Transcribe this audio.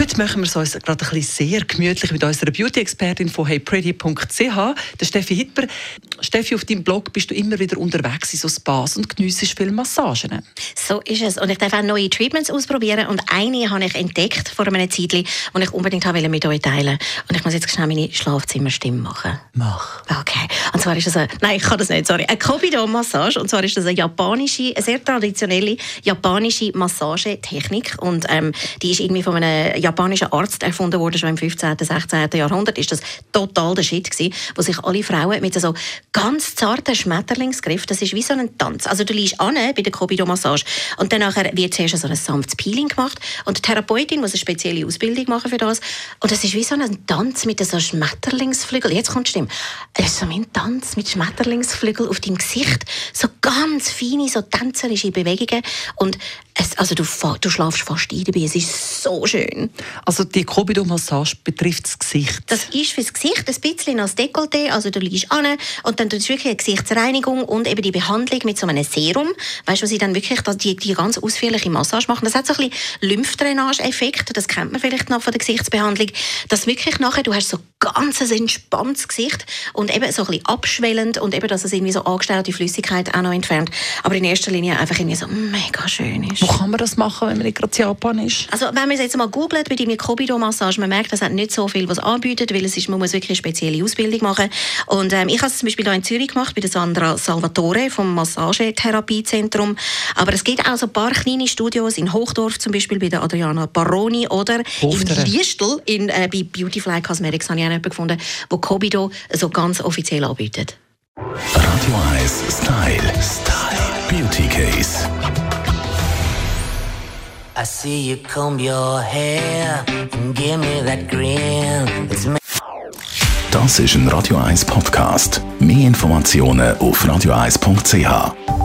Heute machen wir es uns gerade ein bisschen sehr gemütlich mit unserer Beauty-Expertin von heypretty.ch, der Steffi Hitper. Steffi, auf deinem Blog bist du immer wieder unterwegs in so Spas und geniessest viele Massagen. So ist es. Und ich darf auch neue Treatments ausprobieren. Und eine habe ich entdeckt vor einem Zeitchen, die ich unbedingt habe mit euch teilen Und ich muss jetzt schnell meine Schlafzimmerstimme machen. Mach. Okay. Und zwar ist das eine, nein, ich kann das nicht, sorry. Eine Kobido-Massage. Und zwar ist das eine japanische, eine sehr traditionelle japanische Massagetechnik. Und ähm, die ist irgendwie von einem japanischer Arzt erfunden worden, schon im 15., 16. Jahrhundert. Ist das total der Shit gewesen, wo sich alle Frauen mit so ganz zarten Schmetterlingsgriff, das ist wie so ein Tanz. Also du liegst an bei der Kobido-Massage und dann wird zuerst so ein sanftes Peeling gemacht und die Therapeutin muss eine spezielle Ausbildung machen für das. Und das ist wie so ein Tanz mit so Schmetterlingsflügel. Jetzt kommt Stimme. Es ist so ein Tanz mit Schmetterlingsflügel auf deinem Gesicht. So ganz feine, so tänzerische Bewegungen. Und es, also du, du schlafst fast ein dabei. Es ist so schön. Also die Kobido-Massage betrifft das Gesicht? Das ist fürs Gesicht ein bisschen als Dekolleté. Also du liegst an und dann tut es wirklich eine Gesichtsreinigung und eben die Behandlung mit so einem Serum. Weißt du, sie dann wirklich die, die ganz ausführliche Massage machen. Das hat so ein bisschen Lymphdrainage-Effekt. Das kennt man vielleicht noch von der Gesichtsbehandlung. Dass wirklich nachher, du hast so ganz ein entspanntes Gesicht und eben so ein bisschen abschwellend und eben, dass es irgendwie so angestaute Flüssigkeit auch noch entfernt. Aber in erster Linie einfach irgendwie so mega schön ist. Wo kann man das machen, wenn man nicht gerade in Japan ist? Also wenn man es jetzt mal googelt bei der Kobido-Massage, man merkt, das hat nicht so viel, was anbietet, weil es ist, man muss wirklich eine spezielle Ausbildung machen. Und ähm, ich habe es zum Beispiel hier in Zürich gemacht, bei der Sandra Salvatore vom Massagetherapiezentrum. Aber es gibt auch so ein paar kleine Studios in Hochdorf, zum Beispiel bei der Adriana Baroni oder Hoftere. in Liestel, in, äh, bei Beautyfly Cosmetics habe ich auch jemanden gefunden, wo Kobido so ganz offiziell anbietet. Radio 1 Style. Style. Beauty Case. I see you comb your hair and give me that grin. It's das ist ein Radio 1 Podcast. Mehr Informationen auf radio1.ch.